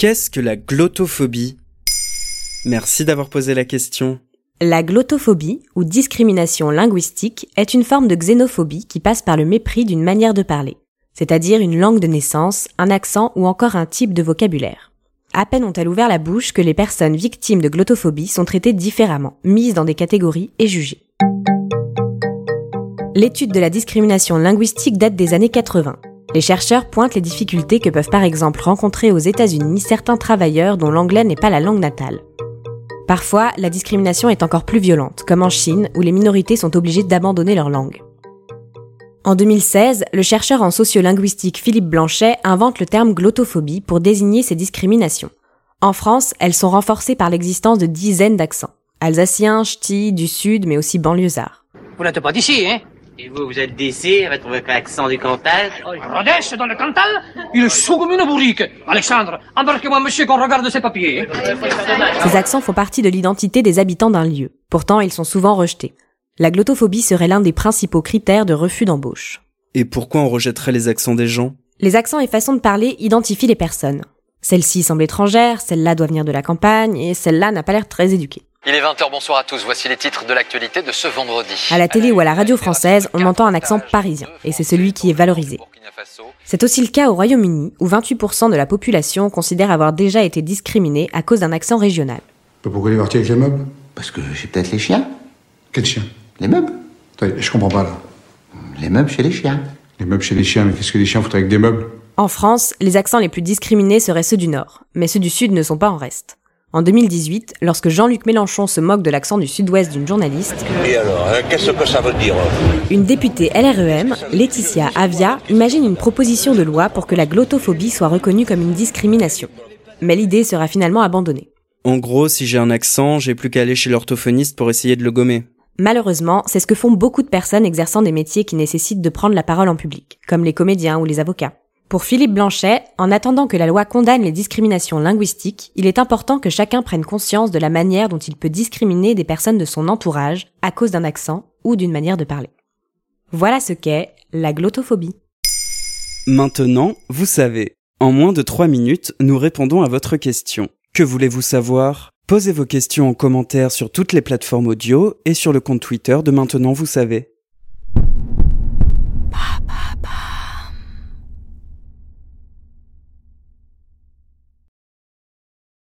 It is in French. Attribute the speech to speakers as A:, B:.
A: Qu'est-ce que la glottophobie Merci d'avoir posé la question.
B: La glottophobie, ou discrimination linguistique, est une forme de xénophobie qui passe par le mépris d'une manière de parler, c'est-à-dire une langue de naissance, un accent ou encore un type de vocabulaire. À peine ont-elles ouvert la bouche que les personnes victimes de glottophobie sont traitées différemment, mises dans des catégories et jugées. L'étude de la discrimination linguistique date des années 80. Les chercheurs pointent les difficultés que peuvent par exemple rencontrer aux États-Unis certains travailleurs dont l'anglais n'est pas la langue natale. Parfois, la discrimination est encore plus violente, comme en Chine, où les minorités sont obligées d'abandonner leur langue. En 2016, le chercheur en sociolinguistique Philippe Blanchet invente le terme glottophobie pour désigner ces discriminations. En France, elles sont renforcées par l'existence de dizaines d'accents. Alsaciens, ch'tis, du sud, mais aussi banlieusards.
C: Vous n'êtes pas d'ici, hein?
D: Et vous, vous êtes d'ici avec votre accent du Cantal
C: Rodez dans le Cantal Il est chaud comme une bourrique. Alexandre, embarquez-moi monsieur qu'on regarde ces papiers.
B: Ces accents font partie de l'identité des habitants d'un lieu. Pourtant, ils sont souvent rejetés. La glottophobie serait l'un des principaux critères de refus d'embauche.
A: Et pourquoi on rejetterait les accents des gens?
B: Les accents et façons de parler identifient les personnes. Celle-ci semble étrangère, celle-là doit venir de la campagne, et celle-là n'a pas l'air très éduquée.
E: Il est 20h, bonsoir à tous. Voici les titres de l'actualité de ce vendredi.
B: À la télé ou à la radio française, on entend un accent parisien, et c'est celui qui est valorisé. C'est aussi le cas au Royaume-Uni, où 28% de la population considère avoir déjà été discriminée à cause d'un accent régional.
F: Pourquoi il est parti avec les meubles?
G: Parce que j'ai peut-être les chiens.
F: Quel chien
G: Les meubles.
F: Attends, Je comprends pas là.
G: Les meubles chez les chiens.
F: Les meubles chez les chiens, mais qu'est-ce que les chiens foutent avec des meubles?
B: En France, les accents les plus discriminés seraient ceux du Nord, mais ceux du Sud ne sont pas en reste. En 2018, lorsque Jean-Luc Mélenchon se moque de l'accent du sud-ouest d'une journaliste,
H: Et alors, hein, qu'est-ce que ça veut dire
B: une députée LREM, Laetitia Avia, imagine une proposition de loi pour que la glottophobie soit reconnue comme une discrimination. Mais l'idée sera finalement abandonnée.
A: En gros, si j'ai un accent, j'ai plus qu'à aller chez l'orthophoniste pour essayer de le gommer.
B: Malheureusement, c'est ce que font beaucoup de personnes exerçant des métiers qui nécessitent de prendre la parole en public, comme les comédiens ou les avocats. Pour Philippe Blanchet, en attendant que la loi condamne les discriminations linguistiques, il est important que chacun prenne conscience de la manière dont il peut discriminer des personnes de son entourage à cause d'un accent ou d'une manière de parler. Voilà ce qu'est la glottophobie.
A: Maintenant, vous savez. En moins de 3 minutes, nous répondons à votre question. Que voulez-vous savoir? Posez vos questions en commentaire sur toutes les plateformes audio et sur le compte Twitter de Maintenant, vous savez.